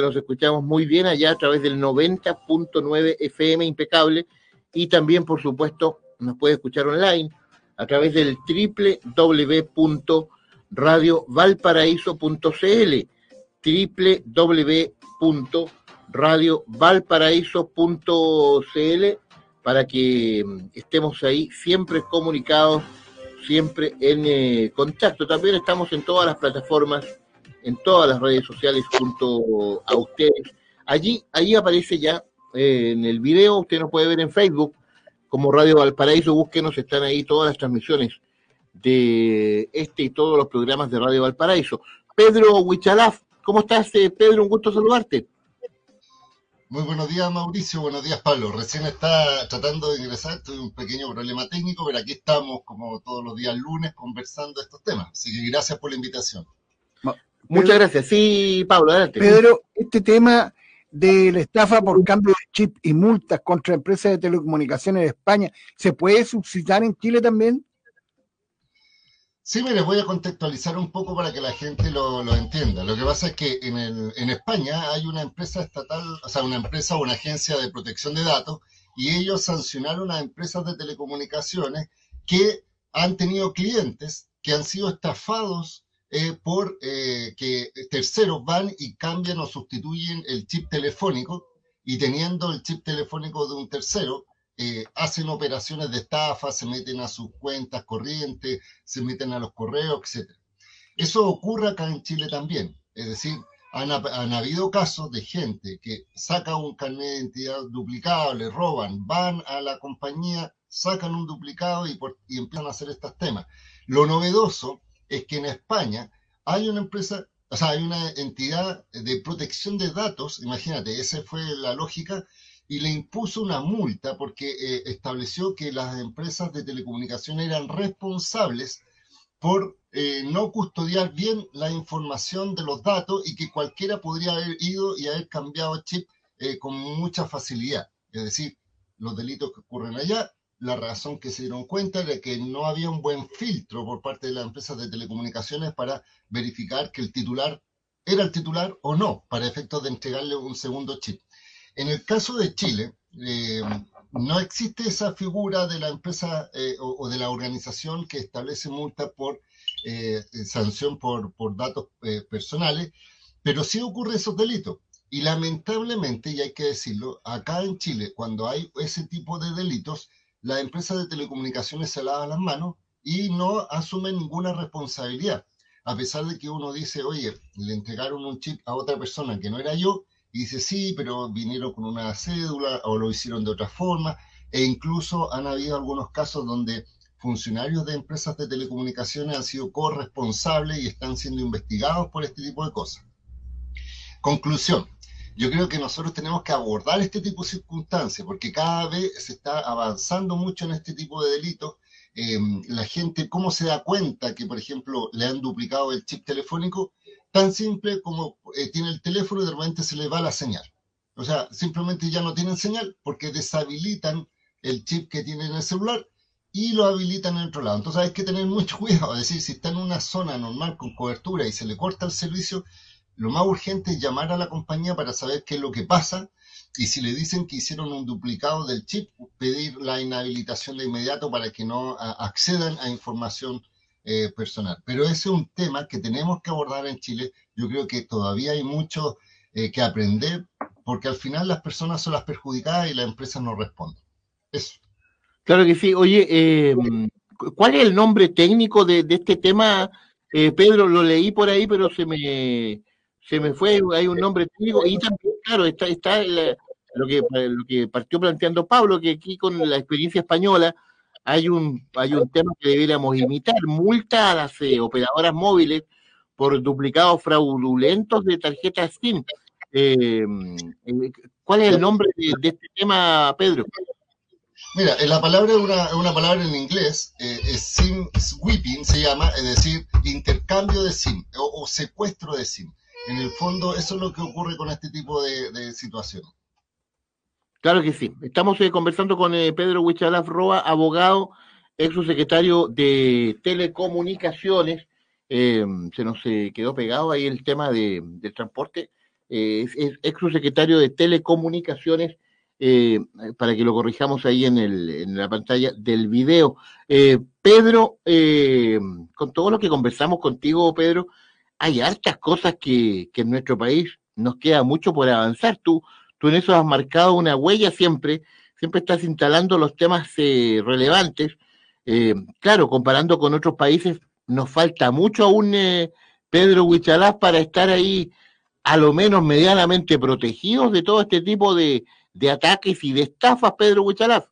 nos escuchamos muy bien allá a través del 90.9 FM impecable y también, por supuesto, nos puede escuchar online a través del www.radiovalparaíso.cl www.radiovalparaíso.cl para que mm, estemos ahí siempre comunicados, siempre en eh, contacto. También estamos en todas las plataformas en todas las redes sociales junto a ustedes. Allí, allí aparece ya eh, en el video, usted nos puede ver en Facebook como Radio Valparaíso, búsquenos, están ahí todas las transmisiones de este y todos los programas de Radio Valparaíso. Pedro Huichalaf, ¿cómo estás, eh, Pedro? Un gusto saludarte. Muy buenos días, Mauricio. Buenos días, Pablo. Recién está tratando de ingresar, tuve un pequeño problema técnico, pero aquí estamos, como todos los días lunes, conversando estos temas. Así que gracias por la invitación. Muchas gracias. Sí, Pablo, adelante. Pedro, este tema de la estafa por cambio de chip y multas contra empresas de telecomunicaciones de España, ¿se puede suscitar en Chile también? Sí, me les voy a contextualizar un poco para que la gente lo, entienda. Lo que pasa es que en, el, en España hay una empresa estatal, o sea, una empresa o una agencia de protección de datos, y ellos sancionaron a empresas de telecomunicaciones que han tenido clientes que han sido estafados eh, por eh, que terceros van y cambian o sustituyen el chip telefónico y teniendo el chip telefónico de un tercero, eh, hacen operaciones de estafa, se meten a sus cuentas corrientes, se meten a los correos, etc. Eso ocurre acá en Chile también. Es decir, han, habido casos de gente que saca un carnet de identidad duplicado, le roban, van a la compañía, sacan un duplicado y, y empiezan a hacer estos temas. Lo novedoso es que en España hay una empresa, o sea, hay una entidad de protección de datos, imagínate, esa fue la lógica, y le impuso una multa porque eh, estableció que las empresas de telecomunicación eran responsables por eh, no custodiar bien la información de los datos y que cualquiera podría haber ido y haber cambiado chip eh, con mucha facilidad. Es decir, los delitos que ocurren allá la razón que se dieron cuenta era que no había un buen filtro por parte de las empresas de telecomunicaciones para verificar que el titular era el titular o no, para efectos de entregarle un segundo chip. En el caso de Chile, eh, no existe esa figura de la empresa eh, o, de la organización que establece multa por eh, sanción por, por datos personales, pero sí ocurre esos delitos. Y lamentablemente, y hay que decirlo, acá en Chile, cuando hay ese tipo de delitos, las empresas de telecomunicaciones se lavan las manos y no asumen ninguna responsabilidad. A pesar de que uno dice, oye, le entregaron un chip a otra persona que no era yo, y dice, sí, pero vinieron con una cédula o lo hicieron de otra forma, e incluso han habido algunos casos donde funcionarios de empresas de telecomunicaciones han sido corresponsables y están siendo investigados por este tipo de cosas. Conclusión, yo creo que nosotros tenemos que abordar este tipo de circunstancias, porque cada vez se está avanzando mucho en este tipo de delitos. Em, la gente, ¿cómo se da cuenta que, por ejemplo, le han duplicado el chip telefónico? Tan simple como eh, tiene el teléfono y de repente se le va la señal. O sea, simplemente ya no tienen señal porque deshabilitan el chip que tiene en el celular y lo habilitan en otro lado. Entonces hay que tener mucho cuidado. Es decir, si está en una zona normal con cobertura y se le corta el servicio, lo más urgente es llamar a la compañía para saber qué es lo que pasa y si le dicen que hicieron un duplicado del chip, pedir la inhabilitación de inmediato para que no accedan a información eh, personal. Pero ese es un tema que tenemos que abordar en Chile. Yo creo que todavía hay mucho eh, que aprender porque al final las personas son las perjudicadas y las empresas no responden. Eso. Claro que sí. Oye, eh, ¿cuál es el nombre técnico de, de este tema? Pedro, lo leí por ahí, pero se me se me fue, hay un nombre técnico, y también, claro, está, está lo, que, lo que partió planteando Pablo, que aquí con la experiencia española hay un, hay un tema que deberíamos imitar, multa a las eh, operadoras móviles por duplicados fraudulentos de tarjetas SIM. Eh, eh, ¿Cuál es el nombre de, este tema, Pedro? Mira, la palabra es una, una, palabra en inglés, es SIM sweeping, se llama, es decir, intercambio de SIM o secuestro de SIM en el fondo eso es lo que ocurre con este tipo de, situaciones. Claro que sí. Estamos eh, conversando con eh, Pedro Huichalaf Roa, abogado, ex secretario de Telecomunicaciones. Eh, se nos quedó pegado ahí el tema de, transporte. es, ex subsecretario de Telecomunicaciones, para que lo corrijamos ahí en, el, en la pantalla del video. Pedro, con todo lo que conversamos contigo, Pedro, hay hartas cosas que, que en nuestro país nos queda mucho por avanzar. Tú, tú en eso has marcado una huella siempre, siempre estás instalando los temas eh, relevantes. Eh, claro, comparando con otros países, nos falta mucho aún, eh, Pedro Huichalás, para estar ahí a lo menos medianamente protegidos de todo este tipo de, de ataques y de estafas, Pedro Huichalás.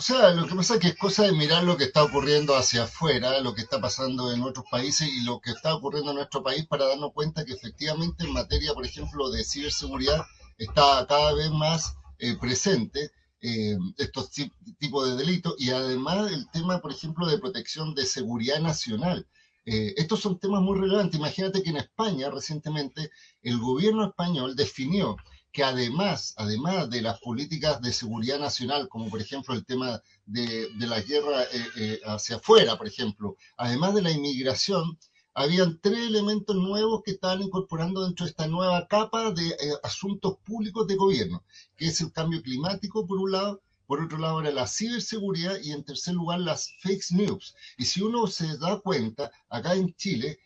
O sea, lo que pasa es que es cosa de mirar lo que está ocurriendo hacia afuera, lo que está pasando en otros países y lo que está ocurriendo en nuestro país para darnos cuenta que efectivamente en materia, por ejemplo, de ciberseguridad está cada vez más eh, presente eh, estos tipos de delitos y además el tema, por ejemplo, de protección de seguridad nacional. Eh, estos son temas muy relevantes. Imagínate que en España recientemente el gobierno español definió que además, además de las políticas de seguridad nacional, como por ejemplo el tema de, la guerra eh, eh, hacia afuera, por ejemplo, además de la inmigración, habían tres elementos nuevos que estaban incorporando dentro de esta nueva capa de eh, asuntos públicos de gobierno, que es el cambio climático, por un lado, por otro lado era la ciberseguridad y en tercer lugar las fake news. Y si uno se da cuenta, acá en Chile,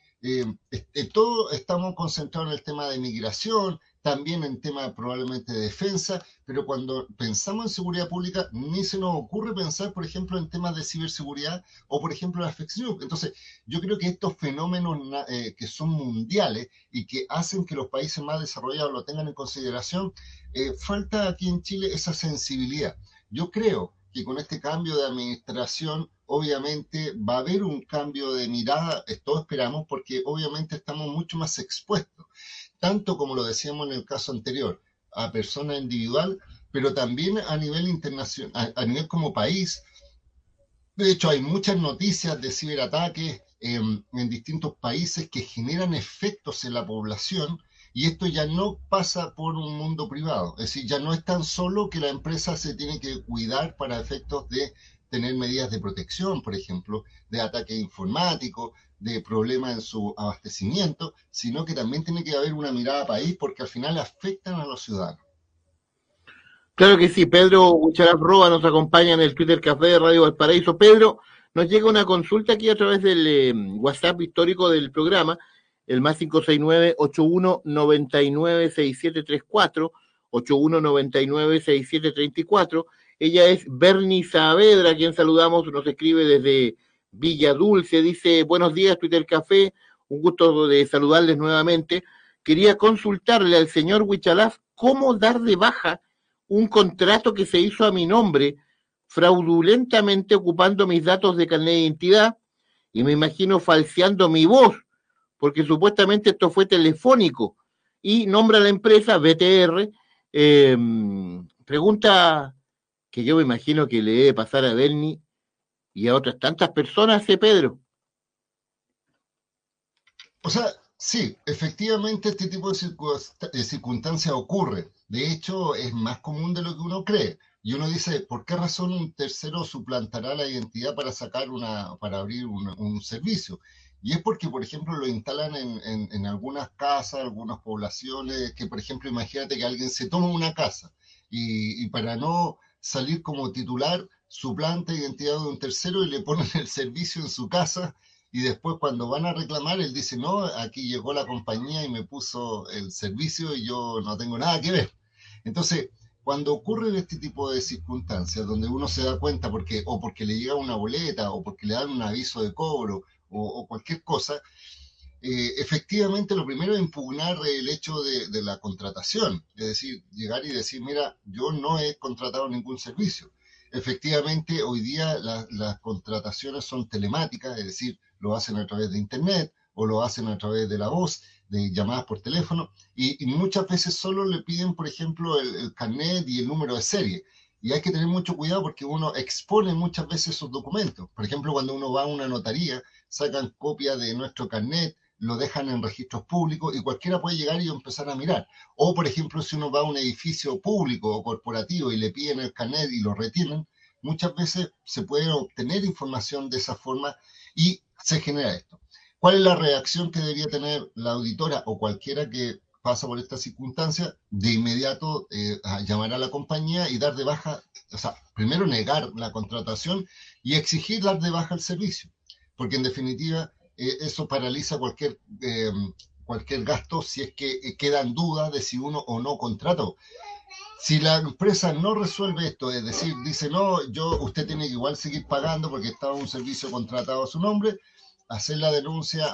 todo estamos concentrados en el tema de migración, también en temas probablemente de defensa, pero cuando pensamos en seguridad pública, ni se nos ocurre pensar, por ejemplo, en temas de ciberseguridad o, por ejemplo, la fake news. Entonces, yo creo que estos fenómenos eh, que son mundiales y que hacen que los países más desarrollados lo tengan en consideración, eh, falta aquí en Chile esa sensibilidad. Yo creo que con este cambio de administración, obviamente va a haber un cambio de mirada, esto esperamos, porque obviamente estamos mucho más expuestos tanto como lo decíamos en el caso anterior, a persona individual, pero también a nivel internacional, a, nivel como país. De hecho, hay muchas noticias de ciberataques en, en distintos países que generan efectos en la población y esto ya no pasa por un mundo privado. Es decir, ya no es tan solo que la empresa se tiene que cuidar para efectos de tener medidas de protección, por ejemplo, de ataque informático, de problemas en su abastecimiento, sino que también tiene que haber una mirada país porque al final afectan a los ciudadanos. Claro que sí, Pedro Ucharaf Roa nos acompaña en el Twitter Café de Radio Valparaíso. Pedro, nos llega una consulta aquí a través del eh, WhatsApp histórico del programa, el más 569-8199-6734, 8199-6734. Ella es Bernie Saavedra, quien saludamos, nos escribe desde Villa Dulce, dice, buenos días, Twitter Café, un gusto de saludarles nuevamente. Quería consultarle al señor Huichalaf cómo dar de baja un contrato que se hizo a mi nombre, fraudulentamente ocupando mis datos de carnet de identidad y me imagino falseando mi voz, porque supuestamente esto fue telefónico y nombra a la empresa BTR. Em, pregunta que yo me imagino que le debe pasar a Bernie y a otras tantas personas, ¿eh, Pedro? O sea, sí, efectivamente este tipo de, circunstancias ocurre. De hecho, es más común de lo que uno cree. Y uno dice, ¿por qué razón un tercero suplantará la identidad para sacar una, para abrir un, servicio? Y es porque, por ejemplo, lo instalan en, algunas casas, algunas poblaciones, que, por ejemplo, imagínate que alguien se toma una casa y para no salir como titular, suplanta identidad de un tercero y le ponen el servicio en su casa y después cuando van a reclamar, él dice, no, aquí llegó la compañía y me puso el servicio y yo no tengo nada que ver. Entonces, cuando ocurren este tipo de circunstancias, donde uno se da cuenta porque, o porque le llega una boleta, o porque le dan un aviso de cobro, o, cualquier cosa, eh, efectivamente lo primero es impugnar el hecho de, de, la contratación, es decir, llegar y decir, mira, yo no he contratado ningún servicio efectivamente hoy día las contrataciones son telemáticas, es decir, lo hacen a través de Internet o lo hacen a través de la voz, de llamadas por teléfono, y, muchas veces solo le piden, por ejemplo, el, carnet y el número de serie. Y hay que tener mucho cuidado porque uno expone muchas veces sus documentos. Por ejemplo, cuando uno va a una notaría, sacan copia de nuestro carnet, lo dejan en registros públicos y cualquiera puede llegar y empezar a mirar. O, por ejemplo, si uno va a un edificio público o corporativo y le piden el carnet y lo retienen, muchas veces se puede obtener información de esa forma y se genera esto. ¿Cuál es la reacción que debería tener la auditora o cualquiera que pasa por esta circunstancia, de inmediato eh, llamar a la compañía y dar de baja, o sea, primero negar la contratación y exigir dar de baja el servicio, porque en definitiva eh, eso paraliza cualquier, cualquier gasto si es que queda en duda de si uno o no contrató. Si la empresa no resuelve esto, es decir, dice, no, yo, usted tiene que igual seguir pagando porque estaba un servicio contratado a su nombre, hacer la denuncia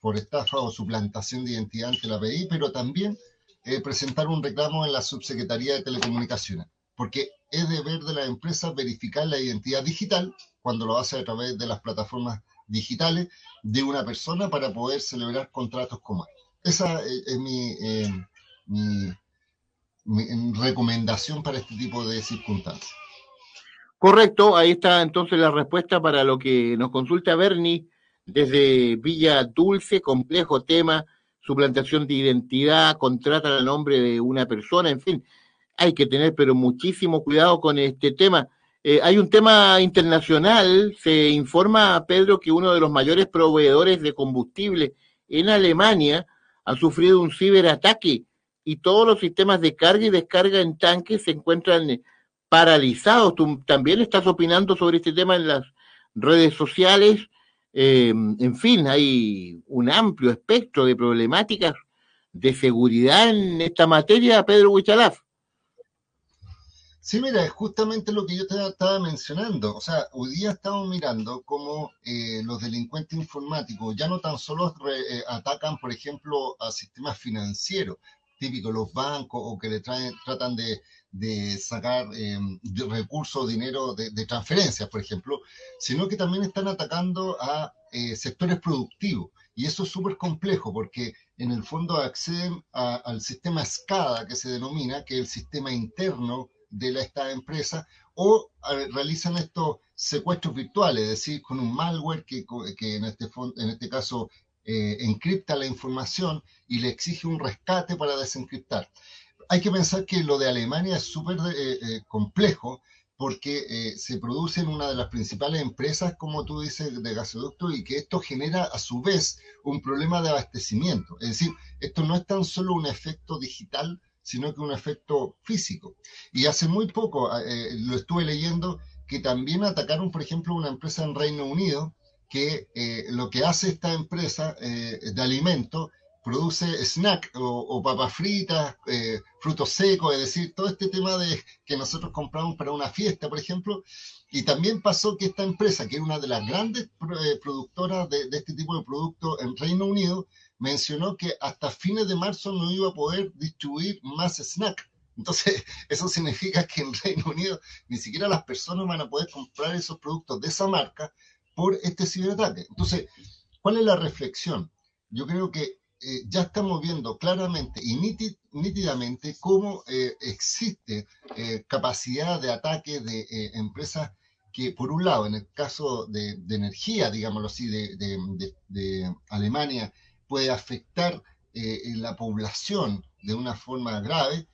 por estafa o suplantación de identidad ante la API, pero también eh, presentar un reclamo en la Subsecretaría de Telecomunicaciones, porque es deber de la empresa verificar la identidad digital cuando lo hace a través de las plataformas digitales de una persona para poder celebrar contratos como Esa eh, es mi, eh, mi recomendación para este tipo de circunstancias. Correcto, ahí está entonces la respuesta para lo que nos consulta Bernie desde Villa Dulce, complejo tema, suplantación de identidad, contrata el nombre de una persona, en fin, hay que tener pero muchísimo cuidado con este tema. Eh, hay un tema internacional, se informa, Pedro, que uno de los mayores proveedores de combustible en Alemania ha sufrido un ciberataque y todos los sistemas de carga y descarga en tanques se encuentran eh, paralizados. Tú también estás opinando sobre este tema en las redes sociales. Eh, en fin, hay un amplio espectro de problemáticas de seguridad en esta materia, Pedro Huichalaf. Sí, mira, es justamente lo que yo te estaba mencionando. O sea, hoy día estamos mirando cómo eh, los delincuentes informáticos ya no tan solo atacan, por ejemplo, a sistemas financieros, típicos, los bancos o que le traen, tratan de, sacar eh, recursos, dinero de, transferencias, por ejemplo, sino que también están atacando a eh, sectores productivos. Y eso es súper complejo porque en el fondo acceden al sistema SCADA que se denomina, que es el sistema interno de esta empresa, o realizan estos secuestros virtuales, es decir, con un malware que, que en, este, en este caso eh, encripta la información y le exige un rescate para desencriptar. Hay que pensar que lo de Alemania es súper eh, eh, complejo porque se produce en una de las principales empresas, como tú dices, de gasoducto y que esto genera a su vez un problema de abastecimiento. Es decir, esto no es tan solo un efecto digital, sino que un efecto físico. Y hace muy poco lo estuve leyendo que también atacaron, por ejemplo, una empresa en Reino Unido que eh, lo que hace esta empresa eh, de alimento produce snack o, papas fritas, eh, frutos secos, es decir, todo este tema de que nosotros compramos para una fiesta, por ejemplo. Y también pasó que esta empresa, que es una de las grandes productoras de, este tipo de productos en Reino Unido, mencionó que hasta fines de marzo no iba a poder distribuir más snack. Entonces, eso significa que en Reino Unido ni siquiera las personas van a poder comprar esos productos de esa marca por este ciberataque. Entonces, ¿cuál es la reflexión? Yo creo que eh, ya estamos viendo claramente y nítidamente cómo eh, existe eh, capacidad de ataque de empresas que, por un lado, en el caso de, energía, digámoslo así, de, Alemania, puede afectar la población de una forma grave.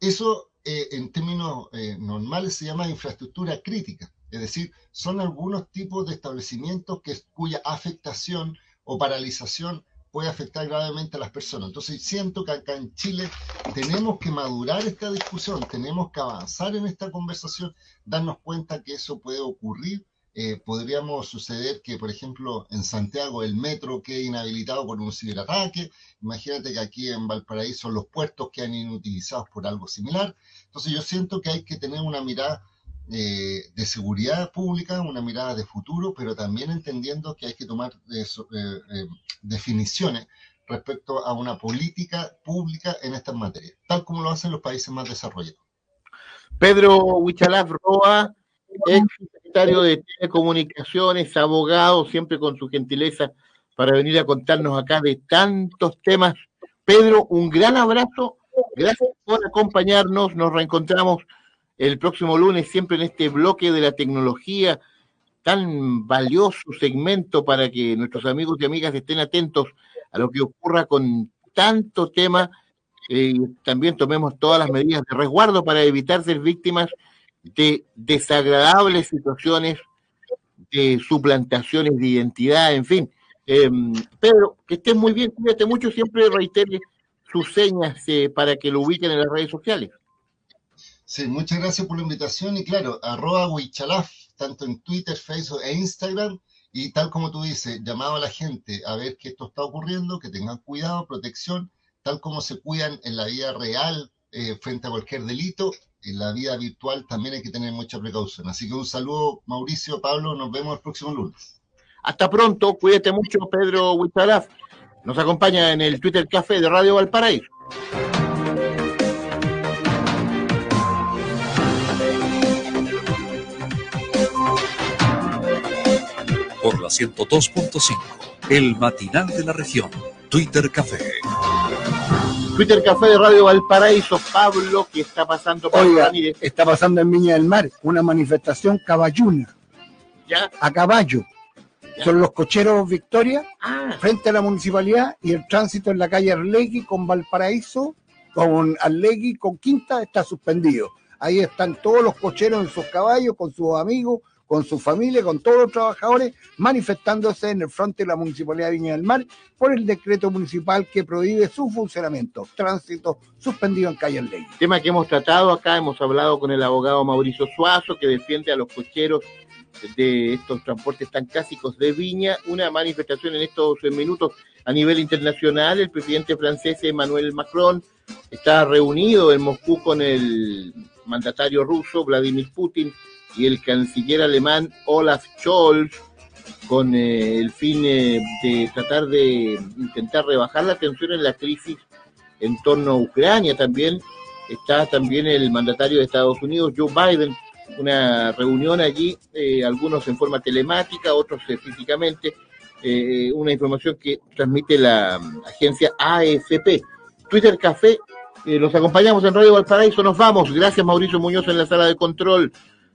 Eso, en términos normales, se llama infraestructura crítica. Es decir, son algunos tipos de establecimientos que, cuya afectación o paralización puede afectar gravemente a las personas. Entonces siento que acá en Chile tenemos que madurar esta discusión, tenemos que avanzar en esta conversación, darnos cuenta que eso puede ocurrir. Eh, podríamos suceder que, por ejemplo, en Santiago el metro quede inhabilitado por un ciberataque. Imagínate que aquí en Valparaíso los puertos quedan inutilizados por algo similar. Entonces yo siento que hay que tener una mirada eh, de seguridad pública, una mirada de futuro, pero también entendiendo que hay que tomar eh, eh, definiciones respecto a una política pública en estas materias, tal como lo hacen los países más desarrollados. Pedro Huichalaf Roa, ex secretario de Telecomunicaciones, abogado, siempre con su gentileza para venir a contarnos acá de tantos temas. Pedro, un gran abrazo, gracias por acompañarnos, nos reencontramos el próximo lunes, siempre en este bloque de la tecnología, tan valioso segmento para que nuestros amigos y amigas estén atentos a lo que ocurra con tanto tema. Eh, también tomemos todas las medidas de resguardo para evitar ser víctimas de desagradables situaciones de suplantaciones de identidad, en fin. Eh, Pedro, que estés muy bien, cuídate mucho, siempre reitere sus señas eh, para que lo ubiquen en las redes sociales. Sí, muchas gracias por la invitación y claro, arroba Huichalaf, tanto en Twitter, Facebook e Instagram. Y tal como tú dices, llamado a la gente a ver que esto está ocurriendo, que tengan cuidado, protección, tal como se cuidan en la vida real eh, frente a cualquier delito, en la vida virtual también hay que tener mucha precaución. Así que un saludo, Mauricio, Pablo, nos vemos el próximo lunes. Hasta pronto, cuídate mucho, Pedro Huichalaf. Nos acompaña en el Twitter Café de Radio Valparaíso. Por la 102.5, el matinal de la región, Twitter Café. Twitter Café de Radio Valparaíso, Pablo, ¿qué está pasando? Pablo Oiga, Ramírez? está pasando en Viña del Mar una manifestación caballuna, ¿Ya? a caballo. Son los cocheros Victoria Ah, frente a la municipalidad y el tránsito en la calle Arlegui con Valparaíso, con Arlegui con Quinta está suspendido. Ahí están todos los cocheros en sus caballos, con sus amigos, con su familia, con todos los trabajadores, manifestándose en el frente de la Municipalidad de Viña del Mar por el decreto municipal que prohíbe su funcionamiento. Tránsito suspendido en calle Arlegui. tema que hemos tratado acá, hemos hablado con el abogado Mauricio Suazo, que defiende a los cocheros de estos transportes tan clásicos de Viña, una manifestación en estos minutos a nivel internacional. El presidente francés Emmanuel Macron está reunido en Moscú con el mandatario ruso Vladimir Putin y el canciller alemán Olaf Scholz con eh, el fin eh, de tratar de intentar rebajar la tensión en la crisis en torno a Ucrania también. Está también el mandatario de Estados Unidos, Joe Biden, una reunión allí, eh, algunos en forma telemática, otros eh, físicamente, una información que transmite la mm, agencia AFP. Twitter Café, los acompañamos en Radio Valparaíso, nos vamos. Gracias Mauricio Muñoz en la sala de control.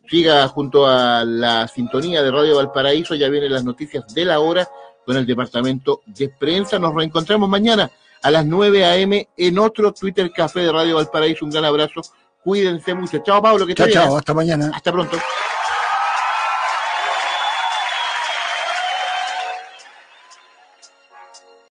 Siga junto a la sintonía de Radio Valparaíso, ya vienen las noticias de la hora con el departamento de prensa. Nos reencontramos mañana a las 9 a.m. en otro Twitter Café de Radio Valparaíso. Un gran abrazo. Cuídense mucho. Chao, Pablo. Que Chao, chao, hasta mañana. Hasta pronto.